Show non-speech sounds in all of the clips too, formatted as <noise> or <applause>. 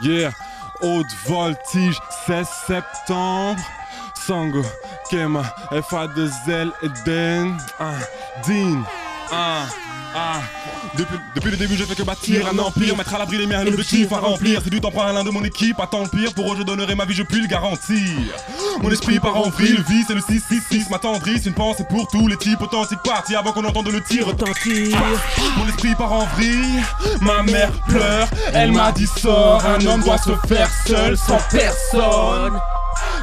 Yeah, haute voltige, 16 septembre. Sango, Kema, FA2L, Eden, Dean, ah, ah. Depuis, depuis le début, j'ai fait que bâtir un empire, mettre à l'abri les miens, un objectif à remplir. C'est du temps pour un l'un de mon équipe, attends le pire. Pour eux, je donnerai ma vie, je puis le garantir. Mon esprit part en vrille, le vice et le 666 m'attendrissent. Une pensée pour tous les types authentiques partis avant qu'on entende le tir retentir. Mon esprit part en vrille, ma mère pleure. Elle m'a dit sors, un homme doit se faire seul sans personne.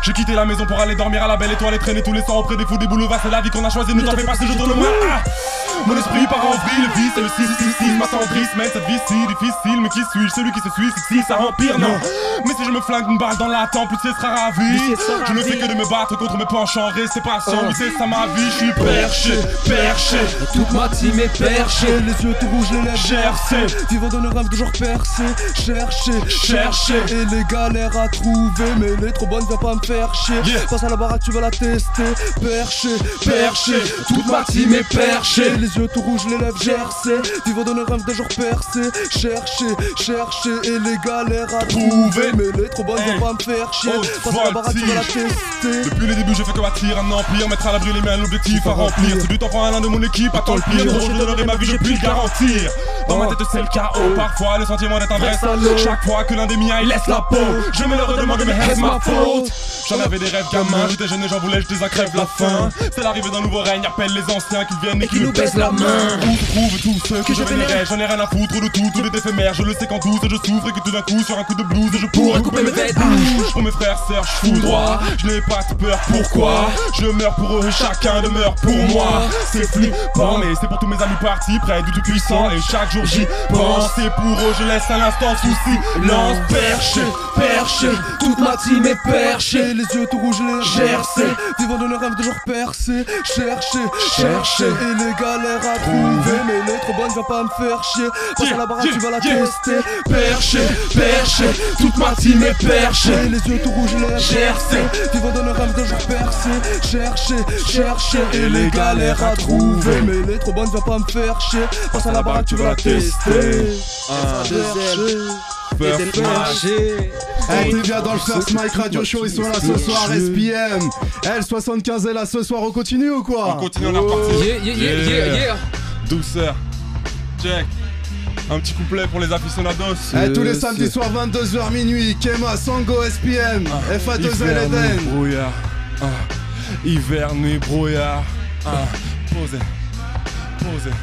J'ai quitté la maison pour aller dormir à la belle étoile et traîner tous les soirs auprès des fous des boulevards. C'est la vie qu'on a choisi, ne t'en fais pas si je tourne moi. Ah Mon esprit part en vrille, le vice et le 666 m'attendrissent. Mais cette vie si difficile, mais qui suis-je? Celui qui se suicide si ça empire, non. Mais si je me flingue une balle dans la tempe, plus sera ravi. Je ne fais que de me battre contre mes penchants, restez patient, oui c'est ça ma vie. Je suis perché, perché. Toute ma team est perchée, les yeux tout rouges, les lèvres Chercher. Vivant dans le rêve de jour percé, chercher, Chercher. Et les galères à trouver, mais est trop bonne, viens pas me faire chier. Yeah. Passe à la baraque, tu vas la tester. Perché, Perché. toute ma team est perchée. Les yeux tout rouges, les lèvres gercées. Vivant dans le rêve de jour percé, chercher, chercher. Et les galères à trouver, mais est trop bonne, Hey. pas me faire chier. Oh, à la baraque, tu vas la tester. Depuis le début, j'ai fait que bâtir un empire, mettre à l'abri les miens, l'objectif à remplir. C'est du temps pour un l'un de mon équipe, attends le pire. Gros, je donnerai ma vie, je puis le garantir. Dans ma tête, c'est le chaos. Parfois, le sentiment d'être un vrai. Chaque fois que l'un des miens, il laisse la peau, je me le redemande, mais est-ce ma faute? J'en avais des rêves gamins, j'étais jeune et j'en voulais, je les crève la faim. C'est l'arrivée d'un nouveau règne, appelle les anciens qui viennent et qui nous baissent la main. Où se trouvent tous ceux que je vénérais? J'en ai rien à foutre de tout, tout est éphémère. Je le sais qu'en douce, je souffre et que tout d'un coup, sur un coup de blues, je pourrais couper mes têtes. Pour mes frères, sœurs, je fous droit. Je n'ai pas de peur, pourquoi? Je meurs pour eux, chacun demeure pour moi. C'est flippant, mais c'est pour tous mes amis partis, près du tout-puissant. Et chaque jour j'y pense. Et pour eux, je laisse un instant souci. Lance perché, perché. Toute ma team est perchée, les yeux tout rouges, les Gercé. Vivant dans le rêve de jour percé, chercher, chercher. Et les galères à trouver, mais elle est trop bonne, viens pas me faire chier. Passe à la baraque, tu vas la tester. Perché, perché. Toute ma team est perchée. Les yeux tout rouges, les Gercé. Vivant dans le rêve de percé, chercher, chercher. Et les galères à trouver, mais elle est trop bonne, viens pas me faire chier. Passe à la baraque, tu vas la tester. First Mike. Hey, t'es bien dans le First Mike Radio Show, ils sont là ce soir, SPM. L75 est là ce soir, on continue ou quoi? On continue, on a parti. Yeah, yeah, yeah, yeah, yeah. Douceur. Check. Un petit couplet pour les aficionados. Eh, tous les samedis soirs, 22h minuit, Kema, Sango, SPM, FA2L Hiver, nuit, Eden. brouillard. Ah. Hiver, nuit, brouillard. Ah. Posez. Posez.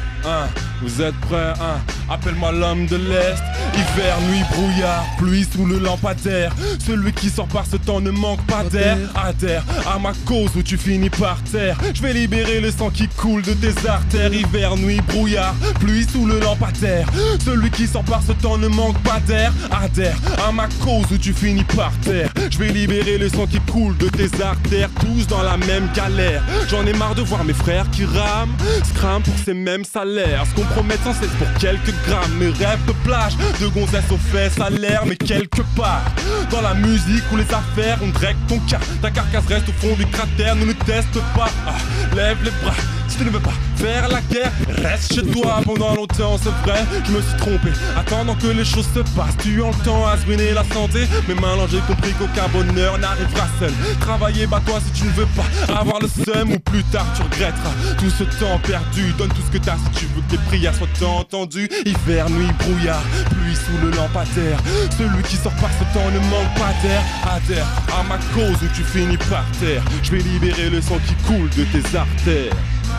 Vous êtes prêts ah. Appelle-moi l'homme de l'Est. Hiver, nuit, brouillard. Pluie sous le lampadaire. Celui qui sort par ce temps ne manque pas d'air. Adhère à ma cause où tu finis par terre. Je vais libérer le sang qui coule de tes artères. Hiver, nuit, brouillard. Pluie sous le lampadaire. Celui qui sort par ce temps ne manque pas d'air. Adhère à ma cause où tu finis par terre. Je vais libérer le sang qui coule de tes artères. Tous dans la même galère. J'en ai marre de voir mes frères qui rament. Scram pour ces mêmes salaires. Ce qu'on promet sans cesse pour quelques grammes. Mes rêves de plage, de gonzesse aux fesses à l'air. Mais quelque part, dans la musique ou les affaires, on drague ton cas. Ta carcasse reste au fond du cratère. Ne le teste pas. Ah, lève les bras. Si tu ne veux pas faire la guerre, reste chez toi pendant longtemps, c'est vrai. Je me suis trompé, attendant que les choses se passent. Tu as le temps à se ruiner la santé. Mais maintenant j'ai compris qu'aucun bonheur n'arrivera seul. Travailler, bats-toi si tu ne veux pas avoir le seum ou plus tard tu regretteras tout ce temps perdu. Donne tout ce que t'as si tu veux que tes prières soient entendues. Hiver, nuit, brouillard, pluie sous le lampadaire. Celui qui sort par ce temps ne manque pas d'air. Adhère à ma cause où tu finis par terre. Je vais libérer le sang qui coule de tes artères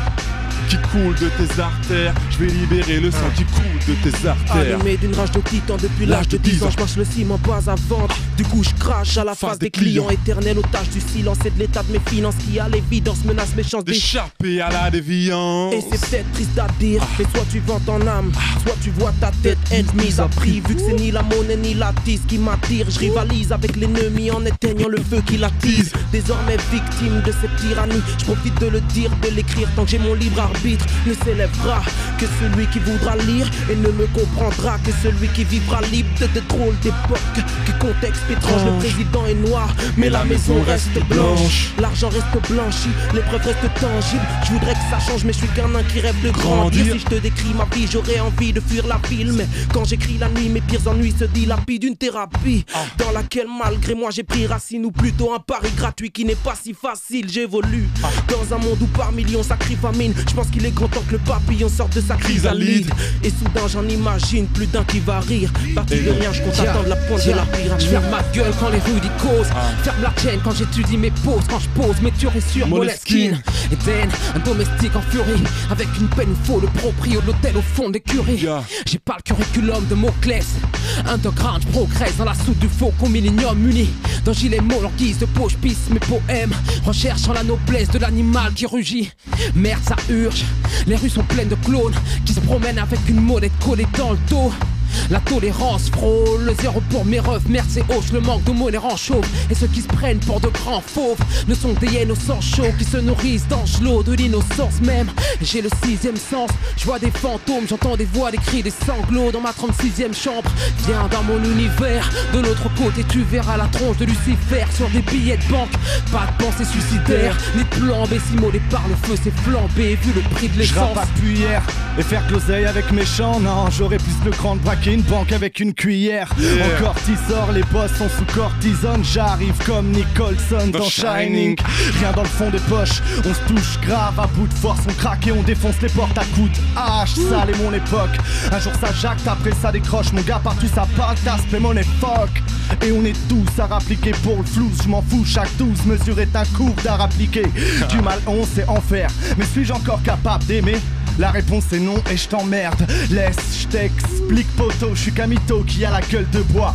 Thank you. Qui coule de tes artères. Je vais libérer le sang qui coule de tes artères. Animé d'une rage de titan depuis l'âge de 10 ans, je marche le ciment pas à vendre. Du coup, je crache à la face des clients. Éternel otage du silence et de l'état de mes finances qui a l'évidence menace mes chances d'échapper. D'échapper à la déviance. Et c'est peut-être triste à dire, mais soit tu vends ton âme, soit tu vois ta tête être mise à prix. Vu que c'est ni la monnaie ni la tisse qui m'attire, je rivalise avec l'ennemi en éteignant le feu qui l'attise. Désormais victime de cette tyrannie, je profite de le dire, de l'écrire tant que j'ai mon libre arbitre. Ne s'élèvera que celui qui voudra lire et ne me comprendra que celui qui vivra libre de de drôles d'époque. Que contexte étrange, le président est noir, mais la maison reste blanche. L'argent reste blanchi, l'épreuve reste tangible. Je voudrais que ça change, mais je suis qu'un nain qui rêve de grandir. Si je te décris ma vie, j'aurais envie de fuir la ville. Mais quand j'écris la nuit, mes pires ennuis se dilapident d'une thérapie dans laquelle, malgré moi, j'ai pris racine ou plutôt un pari gratuit qui n'est pas si facile. J'évolue dans un monde où par millions ça crie famine. Je pense qu'il est grand temps que le papillon sorte de sa chrysalide. Et soudain, j'en imagine plus d'un qui va rire. Battu de rien, je compte attendre la pointe de la pyramide. Je ferme ma gueule quand les rues y causent. Ferme la chaîne quand j'étudie mes poses. Quand je pose mes tueries sur Moleskine. Eden, un domestique en furie. Avec une peine où faut le proprio de l'hôtel au fond des curies. Yeah. J'ai pas le curriculum de Moclès. Underground, je progresse dans la soude du faucon millénium muni. Dans gilet mot, en guise de poche pisse mes poèmes. Recherchant la noblesse de l'animal qui rugit. Merde, ça urge. Les rues sont pleines de clones qui se promènent avec une molette collée dans le dos. La tolérance frôle, le zéro pour mes refs, merde c'est hoche, le manque de monnaie rend chauve. Et ceux qui se prennent pour de grands fauves ne sont des hyènes au sang chaud qui se nourrissent d'angelots, de l'innocence même. J'ai le sixième sens, je vois des fantômes, j'entends des voix, des cris, des sanglots dans ma 36e chambre. Viens dans mon univers, de l'autre côté tu verras la tronche de Lucifer sur des billets de banque. Pas de pensée suicidaire, ni de plan B, si molé par le feu c'est flambé, vu le prix de Je l'essence. pas depuis hier et faire l'oseille avec mes chants. Non, j'aurais plus le cran de braquer une banque avec une cuillère. Encore sort, les boss sont sous cortisone. J'arrive comme Nicholson dans, Dans Shining. Rien dans le fond des poches, on se touche grave à bout de force. On craque et on défonce les portes à coups de hache. Mon époque. Un jour ça jacte, après ça décroche. Mon gars, partout ça parle, mais mon époque. Et on est tous à rappliquer pour le flou. Je m'en fous, chaque 12 mesure est un cours d'art appliqué. <laughs> Du mal, on sait en faire. Mais suis-je encore capable d'aimer? La réponse est non et je t'emmerde. Laisse, je t'explique, Je suis Camito qui a la gueule de bois.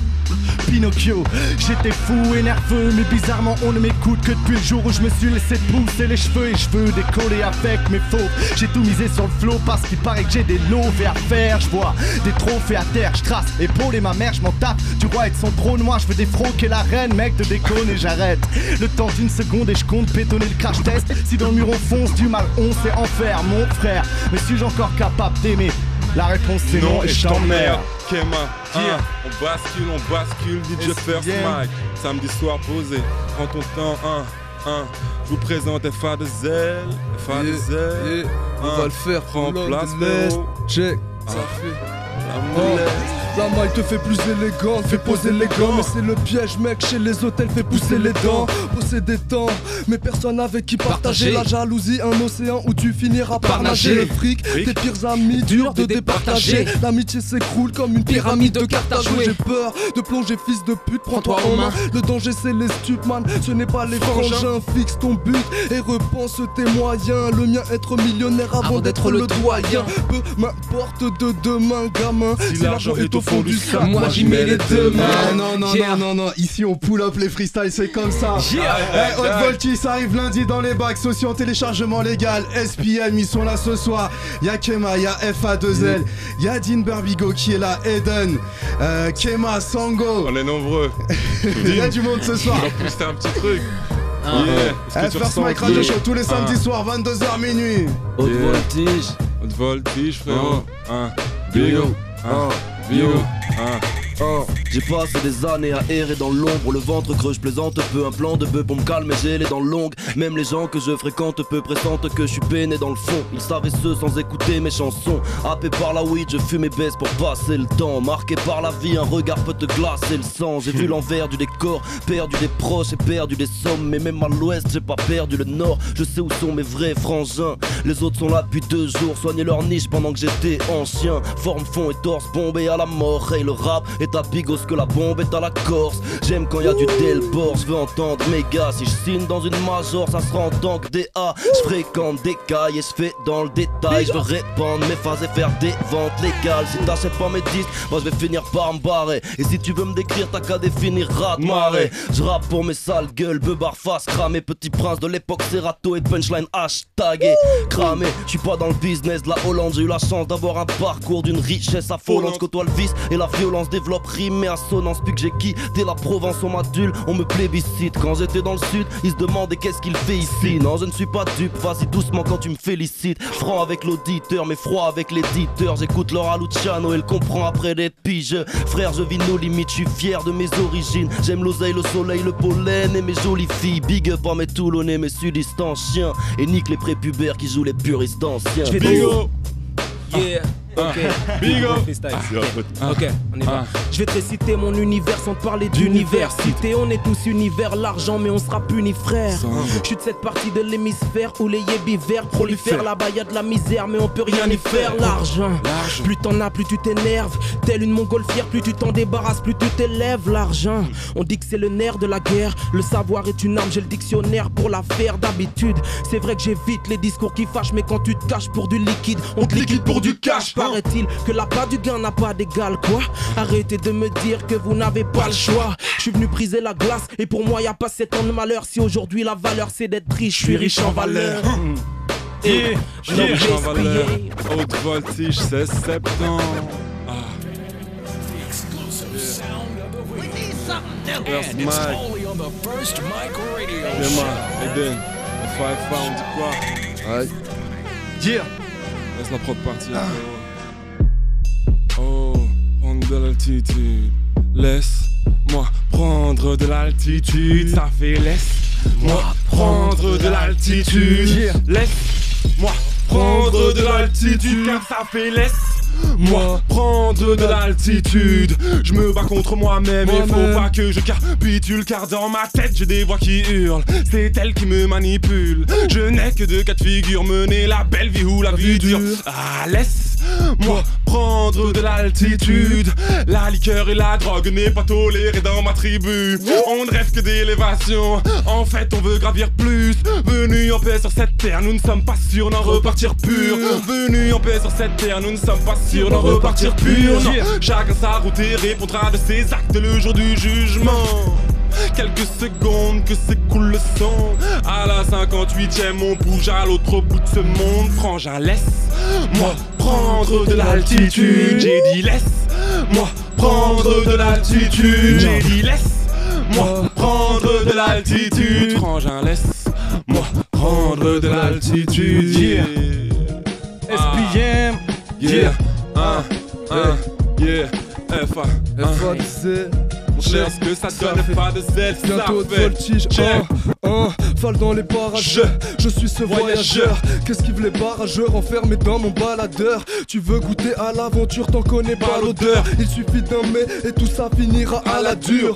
Pinocchio, j'étais fou et nerveux, mais bizarrement on ne m'écoute que depuis le jour où je me suis laissé pousser les cheveux et je veux décoller avec mes faux. J'ai tout misé sur le flow parce qu'il paraît que j'ai des lovés à faire. Je vois des trophées à terre, je trace épaule et ma mère, je m'en tape du roi et de son trône. Moi je veux défroquer la reine, mec, de déconner, j'arrête. Le temps d'une seconde et je compte pétonner le crash test. Si dans le mur on fonce, du mal on sait en faire, mon frère. Mais suis-je encore capable d'aimer La réponse c'est non, Non, et je t'emmerde. Kema, Yeah. hein, on bascule, on bascule, DJ First. Mike? Samedi soir posé, prends ton temps, hein, hein. Je vous présente FA de Zelle, FA de Zelle. on va le faire. Prends place. Check, ça Ah. fait. La. La maille te fait plus élégant, fait poser les gants. Mais c'est le piège, mec, chez les hôtels, fait pousser les dents. Posséder temps, mais personne avec qui partager. La jalousie, un océan où tu finiras par nager. Le fric, tes pires amis, dur de départager. L'amitié s'écroule comme une pyramide de cartes à jouer. J'ai peur de plonger, fils de pute, prends-toi en main. Le danger, c'est les stupes, man. Ce n'est pas les frangins. Fixe ton but et repense tes moyens. Le mien, être millionnaire avant, d'être le doyen. Peu m'importe de demain, gamin. Si l'argent est au fond du sac, Moi, j'y mets les deux mains. Non, non, non, non, non, ici on pull up les freestyles, c'est comme ça. Eh, Hot Volti, ça arrive lundi dans les bacs, sociaux en téléchargement légal. SPM, ils sont là ce soir. Y'a Kema, y'a FA2L, y'a Dean Barbigo qui est là, Eden, euh, Kema, Sango. On est nombreux. <laughs> Y'a du monde ce soir. On va pousser un petit truc. Ah. Yeah. Eh, First Mike Radio Show tous les Ah. samedis soirs, 22h minuit. Haute Yeah. voltige, Haute voltige, frérot. Hein. Yo, Bigo. yo. Hein. Ah, Bigo. J'ai passé des années à errer dans l'ombre, le ventre creux, je plaisante peu, un plan de bœuf pour me calmer, j'ai les dents longues. Même les gens que je fréquente peu pressentent que je suis peiné dans le fond. Ils savaient ce sans écouter mes chansons. Happé par la weed, je fume et baisse pour passer le temps. Marqué par la vie, un regard peut te glacer le sang. J'ai vu l'envers du décor, perdu des proches et perdu des sommes. Mais même à l'ouest, j'ai pas perdu le nord. Je sais où sont mes vrais frangins. Les autres sont là depuis deux jours, soigner leur niche pendant que j'étais ancien. Forme, fond et torse bombé à la mort. Et le rap est à que la bombe est à la Corse. J'aime quand y a du Delbord, je veux entendre mes gars. Si je signe dans une major, ça sera en tant que DA. Je fréquente des cailles et je fais dans le détail. Je veux répandre mes phases et faire des ventes légales. Si t'achètes pas mes disques, moi je vais finir par me barrer. Et si tu veux me décrire, t'as qu'à définir rat marée. Je rappe pour mes sales gueules, beubard face cramé. Petit prince de l'époque, Serato et punchline hashtagué. Cramé, je suis pas dans le business de la Hollande. J'ai eu la chance d'avoir un parcours d'une richesse affolante. Côtoie le vice et la violence développe rime assonance. Puis que j'ai quitté la Provence, on m'adule, on me plébiscite. Quand j'étais dans le sud, ils se demandaient qu'est-ce qu'il fait ici. Non, je ne suis pas dupe, vas-y doucement quand tu me félicites. Franc avec l'auditeur, mais froid avec l'éditeur. J'écoute Laura Luciano, elle comprend après d'être pige. Frère, je vis nos limites, je suis fier de mes origines. J'aime l'oseille, le soleil, le pollen et mes jolies filles. Big up à mes Toulonnais, mes sudistes chiens. Et nique les prépubères qui jouent les puristes anciens. Yeah. Ok. Bigo Freestyle. Ah. Ok, on y va. Je vais te réciter mon univers sans te parler d'université. On est tous univers, l'argent, mais on sera punis, frère. Je suis de cette partie de l'hémisphère où les yébivères prolifèrent. Là-bas, de la misère, mais on peut rien y faire. L'argent, plus t'en as, plus tu t'énerves. Telle une montgolfière, plus tu t'en débarrasses, plus tu t'élèves. L'argent, on dit que c'est le nerf de la guerre. Le savoir est une arme, j'ai le dictionnaire pour la faire d'habitude. C'est vrai que j'évite les discours qui fâchent, mais quand tu te caches pour du liquide, on te liquide pour du cash. Paraît-il que la part du gain n'a pas d'égal, quoi? Arrêtez de me dire que vous n'avez pas le choix. Je suis venu briser la glace, et pour moi, y a pas 7 ans de malheur. Si aujourd'hui la valeur c'est d'être riche, je suis riche en valeur. Je yeah, l'ai je suis en valeur. Haute voltige, c'est septembre. Ah. Where's Mike? Yeah, man. Eden. On dit quoi? Aïe. Yeah. Laisse la prod partir. Oh, prendre de l'altitude. Laisse-moi prendre de l'altitude. Ça fait laisse-moi prendre de l'altitude. Laisse-moi prendre de l'altitude. Car ça fait laisse. Moi, prendre de l'altitude. Je me bats contre moi-même. Il faut pas que je capitule. Car dans ma tête, j'ai des voix qui hurlent. C'est elle qui me manipule. Je n'ai que deux cas de figure. Mener la belle vie ou la vie dure. Ah, laisse-moi prendre de l'altitude. La liqueur et la drogue n'est pas tolérée dans ma tribu. On ne rêve que d'élévation. En fait, on veut gravir plus. Venu en paix sur cette terre, nous ne sommes pas sûrs d'en repartir pur. Venu en paix sur cette terre, nous ne sommes pas sûrs d'en repartir pur. Non, chacun sa route et répondra de ses actes le jour du jugement. Quelques secondes que s'écoule le son. À la 58ème on bouge à l'autre bout de ce monde. Frangin laisse-moi prendre de l'altitude. J'ai dit laisse-moi prendre de l'altitude. J'ai dit laisse-moi prendre de l'altitude. Frangin laisse-moi prendre de l'altitude. Yeah. SPM. Yeah, un, un, yeah, F.A. un. Que ça donne pas de zèle, Bientôt de fait voltige, un, un, fall dans les parages. Je, suis ce voyageur. Qu'est-ce qui les barrageurs? Enfermés dans mon baladeur Tu veux goûter à l'aventure, t'en connais pas l'odeur. Il suffit d'un mais et tout ça finira à la dure.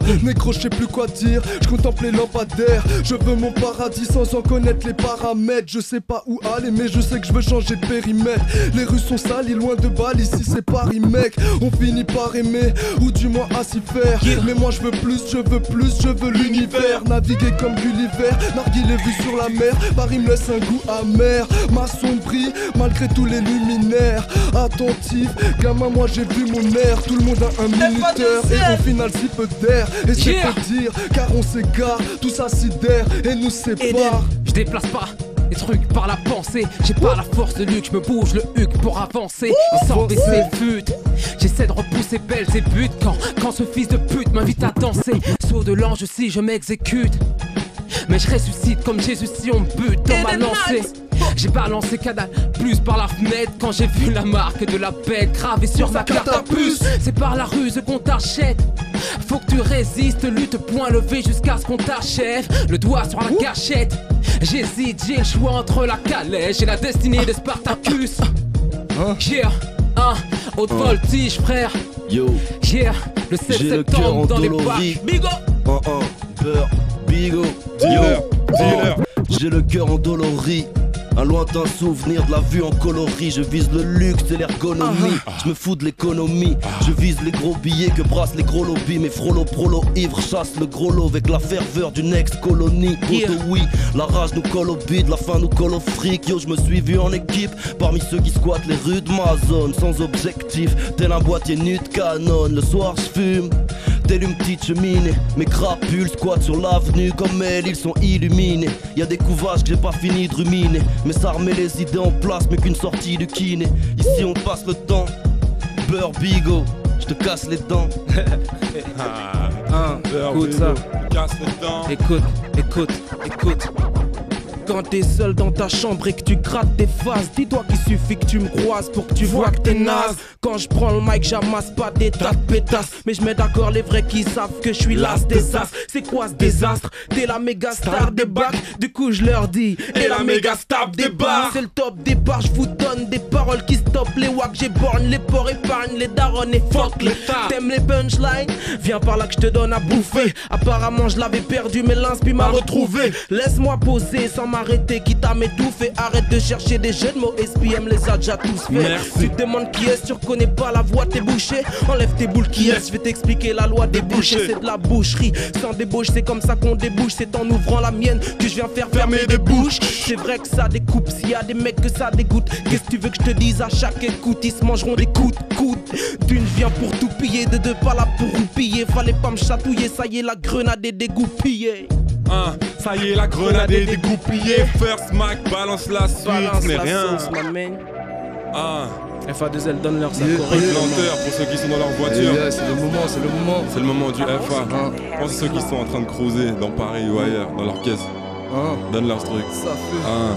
Je sais plus quoi dire. Je contemple les lampadaires. Je veux mon paradis sans en connaître les paramètres. Je sais pas où aller, mais je sais que je veux changer de périmètre. Les rues sont salies, loin de balles. Ici, c'est Paris, mec. On finit par aimer, ou du moins à s'y faire. Mais moi, je veux plus, je veux plus, je veux l'univers. Naviguer comme Gulliver, narguer vues sur la mer. Paris me laisse un goût amer. M'assombrit, malgré tous les luminaires. Attentif, gamin, moi j'ai vu mon air. Tout le monde a un minuteur. Et au final, si peu d'air. Et c'est Yeah. peu dire, car on s'égare. Tout ça sidère et nous sépare. Je déplace pas les trucs par la pensée. J'ai pas la force de Luc, je me bouge le huc pour avancer. Et sans baisser fut. J'essaie de repousser belles et buts quand, quand ce fils de pute m'invite à danser. Saut de l'ange si je m'exécute. Mais je ressuscite comme Jésus si on me bute dans ma lancée. J'ai balancé Canal plus par la fenêtre quand j'ai vu la marque de la paix gravée sur ma carte à puce. C'est par la ruse qu'on t'achète. Faut que tu résistes, lutte point levé jusqu'à ce qu'on t'achève. Le doigt sur la gâchette. J'hésite, j'ai le choix entre la calèche et la destinée de Spartacus. Yeah, un haute voltige, frère. Yo, Yeah, le 7 J'ai le cœur septembre dans les bacs. Bigo! un, un, beurre, bigo, Dealer, dealer. oh, J'ai le cœur endolori. Un lointain souvenir de la vue en coloris. Je vise le luxe et l'ergonomie. Je me fous de l'économie. Je vise les gros billets que brassent les gros lobbies. Mes frollo prolo ivres chassent le gros lot avec la ferveur d'une ex-colonie. Yeah. Oui, la rage nous colle au bide, la faim nous colle au fric. Yo, je me suis vu en équipe parmi ceux qui squattent les rues de ma zone. Sans objectif, tel un boîtier nu de canon. Le soir, je fume. Telle une petite cheminée, mes crapules squattent sur l'avenue comme elle, ils sont illuminés. Y a des couvages que j'ai pas fini de ruminer, mais ça remet les idées en place, mais qu'une sortie du kiné. Ici on passe le temps, beurre bigot. je te casse les dents. <laughs> Ah, Hein, écoute ça. Casse les dents. Écoute, écoute, écoute. Quand t'es seul dans ta chambre et que tu grattes tes faces, dis-toi qu'il suffit que tu me croises pour que tu vois que t'es naze. Quand je prends le mic, j'amasse pas des tas de pétasses. Mais je mets d'accord les vrais qui savent que je suis l'as des as. C'est quoi ce désastre? T'es la méga star des bacs. Du coup, je leur dis, et la méga star des bars. C'est le top départ, je vous donne des paroles qui stoppent les wacks. J'ai borne les porcs, épargne les darons et fuck les T'aimes les punchlines? Viens par là que je te donne à bouffer. Apparemment, je l'avais perdu, mais l'inspi m'a retrouvé. Laisse-moi poser sans m'arrêter, quitte à m'étouffer. Arrête de chercher des jeux de mots, SPM les a déjà tous fait. Merci. Tu te demandes qui est, tu reconnais pas la voix, t'es bouché. Enlève tes boules qui est, je vais t'expliquer la loi des bouchers. C'est de la boucherie, sans débauche, c'est comme ça qu'on débouche. C'est en ouvrant la mienne que je viens faire fermer des bouches. C'est vrai que ça découpe, s'il y a des mecs que ça dégoûte. Qu'est-ce que tu veux que je te dise à chaque écoute? Ils se mangeront des coups de coude. D'une vient pour tout piller, de deux pas là pour roupiller. Fallait pas me chatouiller, ça y est, la grenade est dégoupillée. Ça y est, la grenade est dégoupillée. First Mac, balance la suite, Balance mais la rien. sauce, ma main. Ah, FA2L donne leur yeah. lenteur pour ceux qui sont dans leur voiture. yeah, c'est le moment, c'est le moment. C'est le moment du FA. Pense à ceux qui sont en train de creuser dans Paris ou ailleurs, dans leur caisse. hein, Donne leur truc. ça fait. Ah,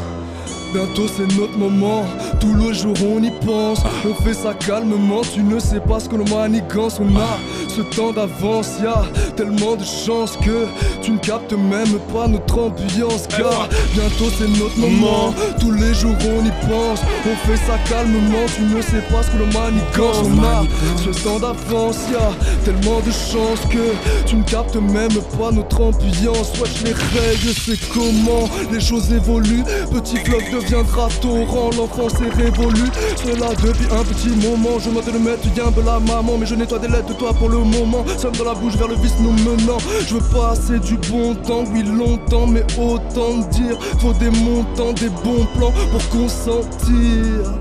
Bientôt c'est notre moment, tout le jour on y pense, on fait ça calmement, tu ne sais pas ce que l'on manigance, on a ce temps d'avance, y a tellement de chance que tu ne captes même pas notre ambiance, car bientôt c'est notre moment, tous les jours on y pense, on fait ça calmement, tu ne sais pas ce que l'on manigance, on a ce temps d'avance, y a tellement de chance que tu ne captes même pas notre ambiance, wesh les règles c'est comment les choses évoluent, petit fleuve deviendra torrent, l'enfance est révolue, cela depuis un petit moment, je m'attends de mettre bien de la maman, mais je nettoie des lettres de toi pour le moment, somme dans la bouche vers le vice nous menant, je veux passer du bon temps, oui longtemps, mais autant dire, faut des montants, des bons plans pour consentir.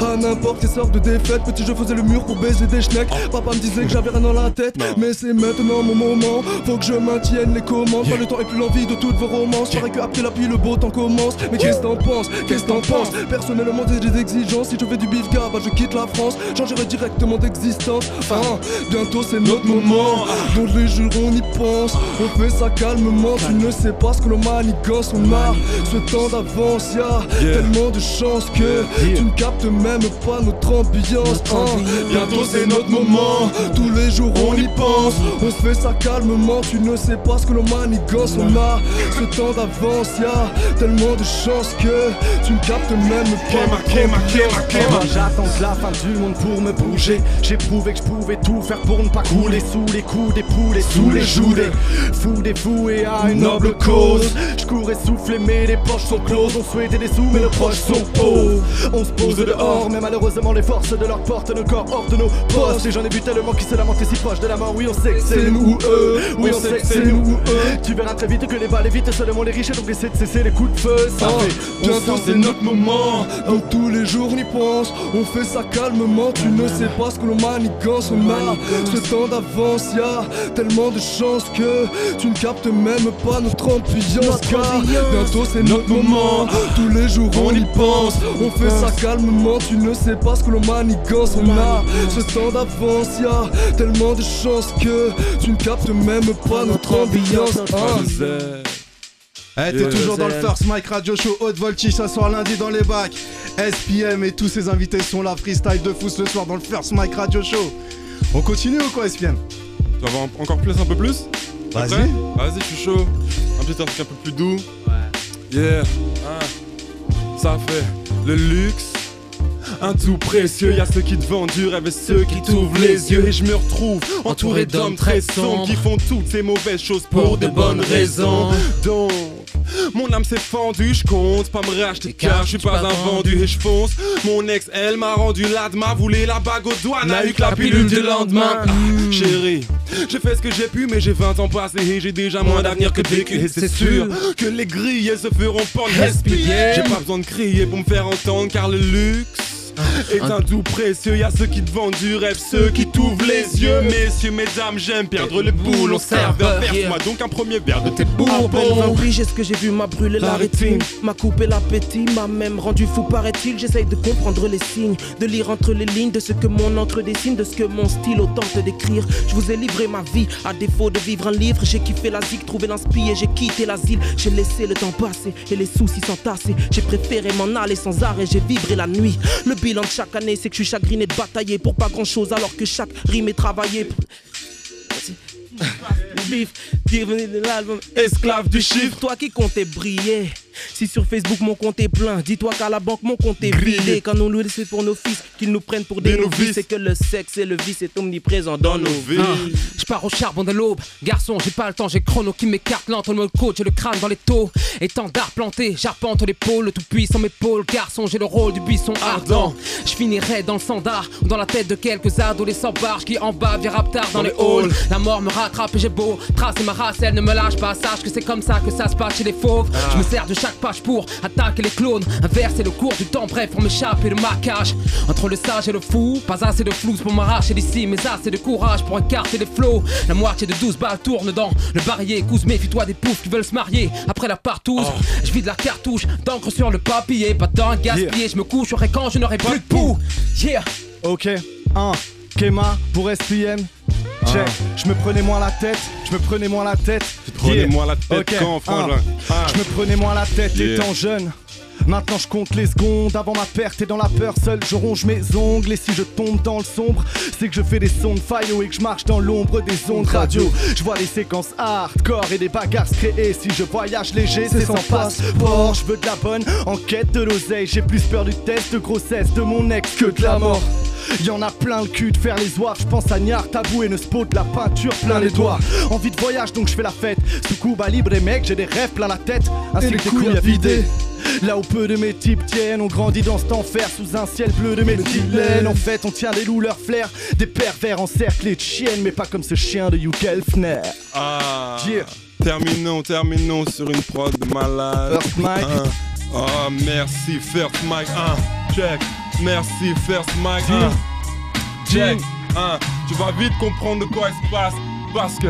À n'importe quelle sorte de défaite, petit je faisais le mur pour baiser des schnecks. Papa me disait que j'avais rien dans la tête, mais c'est maintenant mon moment. Faut que je maintienne les commandes, pas le temps et plus l'envie de toutes vos romances. Pareil que après la pluie, le beau temps commence. Mais qu'est-ce t'en penses? Qu'est-ce t'en penses? Personnellement, j'ai des exigences. Si je fais du bif bah je quitte la France. Changerai directement d'existence. Hein, bientôt c'est notre moment. Dans les jours on y pense. On fait ça calmement. Tu ne sais pas ce que l'on manigance. On a ce temps d'avance. Y'a tellement de chance que tu ne captes même pas notre ambiance. hein. Bientôt c'est notre moment. Tous les jours on y pense. On fait ça calmement. Tu ne sais pas ce que l'on manigance. On a ce temps d'avance. Y'a tellement de chance que tu ne captes même pas ambiance. Moi j'attends la fin du monde pour me bouger J'ai prouvé que je pouvais tout faire pour ne pas couler Sous les coups des poules et sous les joues des fous dévoués à une noble cause Je cours essoufflé mais les poches sont closes On souhaitait des sous mais nos proches sont pauvres On se pose dehors mais malheureusement les forces de leur portent nos corps hors de nos postes Et j'en ai vu tellement qui se lamentaient si proches de la mort Oui on sait que c'est nous ou eux Oui on sait que c'est nous ou eux Tu verras très vite que les balles évitent seulement les riches Et donc essaie de cesser les coups de feu Ça fait bientôt c'est notre moment. Donc tous les jours on y pense. On fait ça calmement. Tu ne sais pas ce que l'on manigance. On a ce temps d'avance. Y'a tellement de chance que tu ne captes même pas notre ambiance. Car bientôt c'est notre moment. Tous les jours on y pense. On fait ça calmement. Tu ne sais pas ce que l'on manigance. On a ce temps d'avance. Y'a tellement de chance que tu ne captes même pas notre ambiance. hein. Eh, t'es toujours dans le First Mike Radio Show Haute Voltige ce soir lundi dans les bacs. SPM et tous ses invités sont là. Freestyle de fou ce soir dans le First Mike Radio Show. On continue ou quoi, SPM Tu vas voir encore plus, un peu plus? Vas-y. Vas-y, je suis chaud. Un petit truc un peu plus doux. Yeah. Ah. Ça fait le luxe. Un tout précieux, y a ceux qui te vendent du rêve et ceux qui t'ouvrent les yeux. Et je me retrouve entouré d'hommes très sombres qui font toutes ces mauvaises choses pour de bonnes raisons. Donc, mon âme s'est fendue, je compte pas me racheter car je suis pas un vendu et je fonce. Mon ex, elle m'a rendu l'ad, m'a voulu la bague au doigt, n'a eu que la pilule du lendemain. Ah, Chérie, j'ai fait ce que j'ai pu, mais j'ai 20 ans passés et j'ai déjà moins d'avenir que vécu. Et c'est sûr que les grilles elles se feront pendre. Respire. J'ai pas besoin de crier pour me faire entendre car le luxe. <laughs> est un doux précieux. Y a ceux qui te vendent du rêve, ceux qui t'ouvrent les yeux. Messieurs, mesdames, j'aime perdre le boulot. Serveur, verse-moi donc un premier verre de tes bourbons. J'ai ce que j'ai vu m'a brûlé la rétine, m'a coupé l'appétit, m'a même rendu fou paraît-il. J'essaye de comprendre les signes, de lire entre les lignes, de ce que mon encre dessine, de ce que mon style tente d'écrire. Je vous ai livré ma vie, à défaut de vivre un livre. J'ai kiffé la zig, trouvé l'inspire, j'ai quitté l'asile. J'ai laissé le temps passer et les soucis s'entasser. J'ai préféré m'en aller sans arrêt, j'ai vibré la nuit. Le bilan de chaque année, c'est que je suis chagriné de batailler pour pas grand chose, alors que chaque rime est travaillé. <laughs> Bif, de l'album Esclave du chiffre. Toi qui comptais briller. Si sur Facebook mon compte est plein, dis-toi qu'à la banque mon compte est vidé. Quand on nous laisse pour nos fils, qu'ils nous prennent pour des, novices, c'est que le sexe et le vice est omniprésent dans nos vies. Ah, je pars au charbon de l'aube, garçon, j'ai pas le temps, j'ai chrono qui m'écarte lentement le coach, j'ai le crâne dans les taux. Étendard planté, j'arpente l'épaule, le tout puissant m'épaule, garçon, j'ai le rôle du buisson ardent. Je finirai dans le sandar, ou dans la tête de quelques adolescents barges qui en bas via raptar dans les halls. La mort me rattrape et j'ai beau tracer ma race, elle ne me lâche pas, sache que c'est comme ça que ça se passe chez les fauves. Je me sers de chaque page pour attaquer les clones. Inverser le cours du temps, bref, pour m'échapper de ma cage. Entre le sage et le fou, pas assez de flou pour m'arracher d'ici, mais assez de courage pour écarter les flots. La moitié de 12 balles tourne dans le barillet. Cousse, méfie-toi des poufs qui veulent se marier. Après la partouze, oh. je vide la cartouche d'encre sur le papier. Pas temps gaspiller, je me coucherai quand je n'aurai plus de poux. Yeah! Ok, 1. Kema pour SPM. Check, ah. je me prenais moins la tête, je me prenais moins la tête. Tu prenais moins la tête quand, frangin. Ah. Je me prenais moins la tête étant jeune. Maintenant je compte les secondes avant ma perte et dans la peur seul je ronge mes ongles. Et si je tombe dans le sombre c'est que je fais des sons de faillot et que je marche dans l'ombre des ondes radio. Je vois les séquences hardcore et des bagarres créées Si je voyage léger c'est sans passeport Je veux de la bonne enquête de l'oseille. J'ai plus peur du test de grossesse de mon ex que de la mort Y'en a plein le cul de faire les oies, je pense à Niar, tabou et ne spot la peinture plein les doigts. Envie de voyage donc je fais la fête. Sous coup libre et mec, j'ai des rêves plein la tête. Ainsi et les couilles à vider. Là où peu de mes types tiennent, on grandit dans cet enfer sous un ciel bleu de méthylène. En fait, on tient des loups leur flair, des pervers encerclés de chiennes, mais pas comme ce chien de Hugh Gelfner. Ah. Terminons, terminons sur une prod de malade. First Mike. Oh, merci, First Mike. check. Merci, First Mike. check. Tu vas vite comprendre de quoi il se passe. Parce que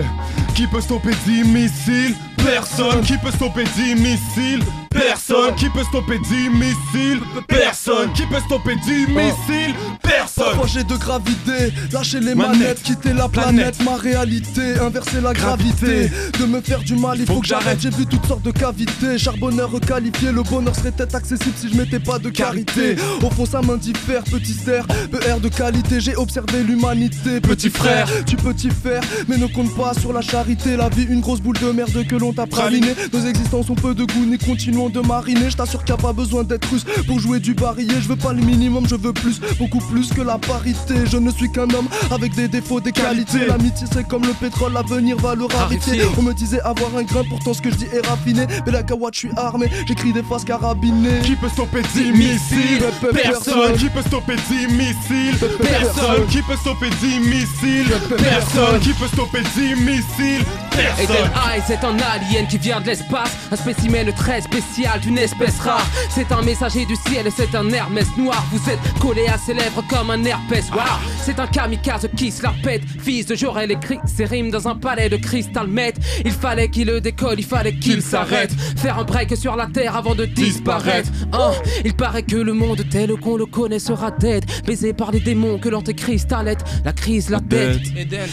qui peut stopper 10 missiles? Personne. Qui peut stopper 10 missiles? Personne qui peut stopper 10 missiles Personne qui peut stopper 10 missiles Personne Projet de gravité, lâcher les manettes, quitter la planète, ma réalité, inverser la gravité. De me faire du mal, il faut, que j'arrête. J'ai vu toutes sortes de cavités, charbonneur requalifié. Le bonheur serait peut-être accessible si je mettais pas de carité. Au fond, ça m'indiffère, petit ster, PR de qualité. J'ai observé l'humanité, petit frère. Tu peux t'y faire, mais ne compte pas sur la charité. La vie, une grosse boule de merde que l'on t'a praliné. Nos existences ont peu de goût, ni de mariner. Je t'assure qu'il n'y a pas besoin d'être russe pour jouer du barillet. Je veux pas le minimum, je veux plus, beaucoup plus que la parité. Je ne suis qu'un homme avec des défauts, des qualités. L'amitié, c'est comme le pétrole, l'avenir va le raréfier. On me disait avoir un grain, pourtant ce que je dis est raffiné. Mais la je suis armé, j'écris des faces carabinées. Qui peut stopper 10 missiles Personne. Qui peut stopper 10 missiles? Personne. Qui peut stopper 10 missiles? Personne. Qui peut stopper 10 missiles? Personne. Eye, c'est un alien qui vient de l'espace, un spécimen très spécial d'une espèce rare. C'est un messager du ciel et c'est un Hermès noir. Vous êtes collé à ses lèvres comme un herpès. Wow. C'est un kamikaze qui se la pète. Fils de Jorel écrit ses rimes dans un palais de cristal met. Il fallait qu'il le décolle, il fallait qu'il s'arrête. Faire un break sur la terre avant de disparaître. Oh, il paraît que le monde tel qu'on le connaît sera dead. Baisé par les démons que l'antéchrist allait. La crise, la tête.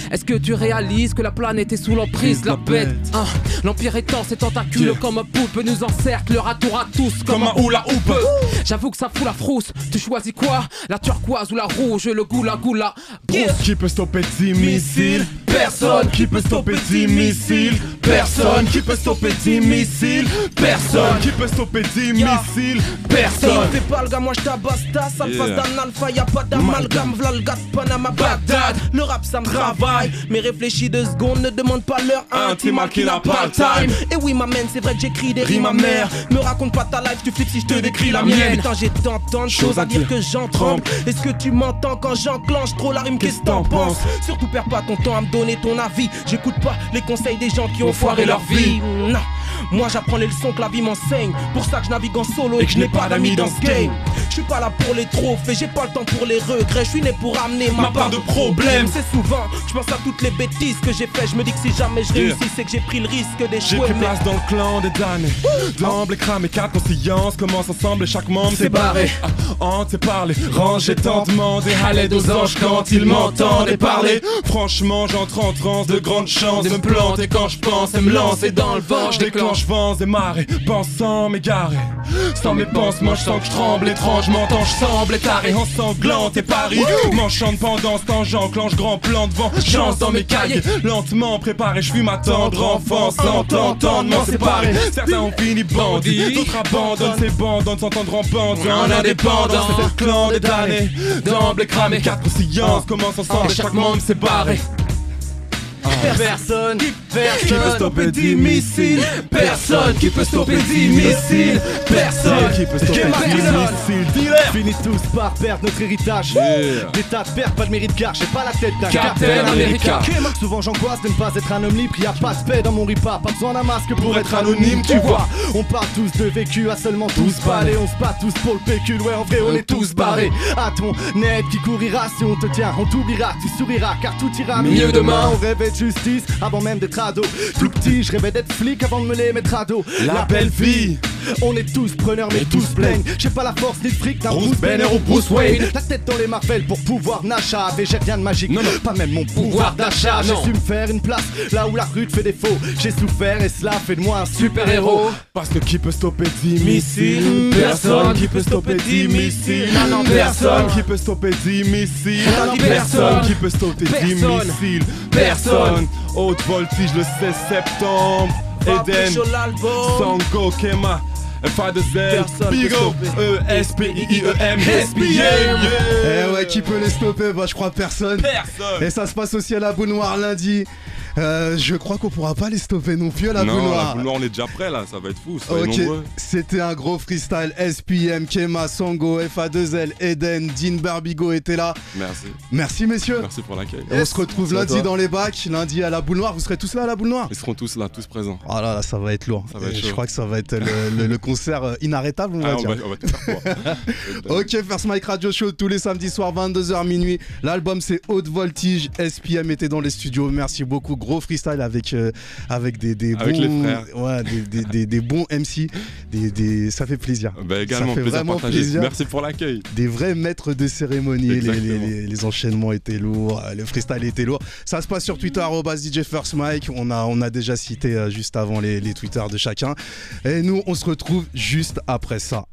Est-ce que tu réalises que la planète est sous l'emprise la bête oh, L'empire étend ses tentacules comme un poulpe nous encercle leur à tour à tous comme un oula houpe. J'avoue que ça fout la frousse. Tu choisis quoi? La turquoise ou la rouge Le goula goula. Qui peut stopper 10 missiles? Personne qui peut stopper 10 missiles. Personne qui peut stopper 10 missiles. Personne qui peut stopper 10 missiles. Personne. Fais pas le gars, moi j'tabasta Ça me fasse d'un alpha, y'a pas d'amalgame. V'là le gars Panama Bagdad. Le rap ça me travaille. Mais réfléchis deux secondes, ne demande pas l'heure Intime qui n'a pas le time. Et oui ma man, c'est vrai que j'écris des rimes mère Me raconte pas ta life, tu flippes si je te décris la mienne. Putain j'ai tant tant de choses à dire que j'en tremble. Est-ce que tu m'entends quand j'enclenche trop la rime? Qu'est-ce que t'en penses? Surtout perds pas ton temps à me donner ton avis. J'écoute pas les conseils des gens qui ont foiré leur vie. Non moi j'apprends les leçons que la vie m'enseigne. Pour ça que je navigue en solo et que je n'ai pas d'amis dans ce game. Je suis pas là pour les trophées, j'ai pas le temps pour les regrets, je suis né pour amener ma, Ma part de problème. C'est souvent, je pense à toutes les bêtises que j'ai fait, je me dis que si jamais je Yeah. réussis, c'est que j'ai pris le risque J'ai d'échouer. pris mais- place dans le clan des damnés. D'emblée cramé, quatre consciences commencent ensemble et chaque membre C'est barré. Ah, Hante et parler, rangez tant demandé à l'aide aux anges quand ils m'entendent et parler. Franchement j'entre en transe de grandes chances de me planter quand je pense et me lancer dans le vent. Je déclenche vents et marées, pensant m'égarer. Sans mes pansements je sens que je tremble étrangement tant je semble étaré Ensanglante et Paris. M'enchante pendant ce temps j'enclenche grand plan de vent Chance dans mes cahiers, lentement préparé Je fuis ma tendre enfance sans t'entendre m'en séparer. Certains ont fini bandits, d'autres abandonnent ces bandes s'entendre en bande en indépendance. C'est le clan des damnés, d'emblée cramé Quatre consciences commencent ensemble et chaque membre barré Personne, Qui peut stopper 10 missiles. Personne qui peut stopper 10 missiles. Personne qui peut stopper 10 missiles? Dealer. Finit tous par perdre notre héritage. Des tas de pertes, pas de mérite car j'ai pas la tête d'un Captain America. Souvent j'angoisse de ne pas être un homme libre, y a pas de paix dans mon repas, pas besoin d'un masque pour, être anonyme, tu vois. On parle tous de vécu à seulement tous balais, on se bat tous pour le pécule, ouais en vrai on est tous barrés. À ton net qui courira si on te tient, on t'oubliera, tu souriras car tout ira Mieux demain. On rêvait de justice avant même d'être ado. Tout petit, je rêvais d'être flic avant de me les mettre à dos. La belle vie On est tous preneurs mais tous plaignent J'ai pas la force ni le fric d'un Bruce Bruce Banner ou Bruce Wayne. La tête dans les marvels pour pouvoir Nacha Mais j'ai rien de magique, Non, non. pas même mon pouvoir d'achat J'ai su me faire une place là où la rue te fait défaut J'ai souffert et cela fait de moi un super héros Parce que qui peut stopper 10 missiles? Personne. qui peut stopper 10 missiles Non, Personne personne. qui peut stopper 10 missiles Personne personne. qui peut stopper 10 Personne. missiles Personne. Haute voltige le 16 septembre Eden. Sango Kema F de Z Personne Big peut O stopper. E S P I I E M SBA Eh ouais, qui peut les stopper? Bah, je crois personne. Personne Et ça se passe aussi à la boule noire lundi. Euh, je crois qu'on pourra pas les stopper non plus à la boule Non, la boule noire, on est déjà prêt là, ça va être fou, nombreux. c'était un gros freestyle. SPM, Kema, Sango, FA2L, Eden, Dean Barbigo étaient là. Merci, Merci messieurs. merci pour l'accueil. On se retrouve Merci lundi dans les bacs, lundi à la boule noire. Vous serez tous là à la boule noire Ils seront tous là, tous présents. Oh là là, ça va être lourd. Ça va être Et je crois que ça va être le, le- le concert euh, inarrêtable, on va Ah, on, dire. va, on va tout faire pour. <laughs> Ok, First Mike Radio Show tous les samedis soirs 22h minuit. L'album c'est Haute Voltige. SPM était dans les studios. Merci beaucoup. Gros freestyle avec euh, avec des, des Avec bons les frères. ouais des, des, des- des bons MC. Des, ça fait plaisir. Bah, également, Ça fait plaisir vraiment plaisir. Merci pour l'accueil. Des vrais maîtres de cérémonie. Les, enchaînements étaient lourds. Le freestyle était lourd. Ça se passe sur Twitter DJ First Mike. On a on a déjà cité euh, juste avant les, les Twitter de chacun. Et nous on se retrouve juste après ça.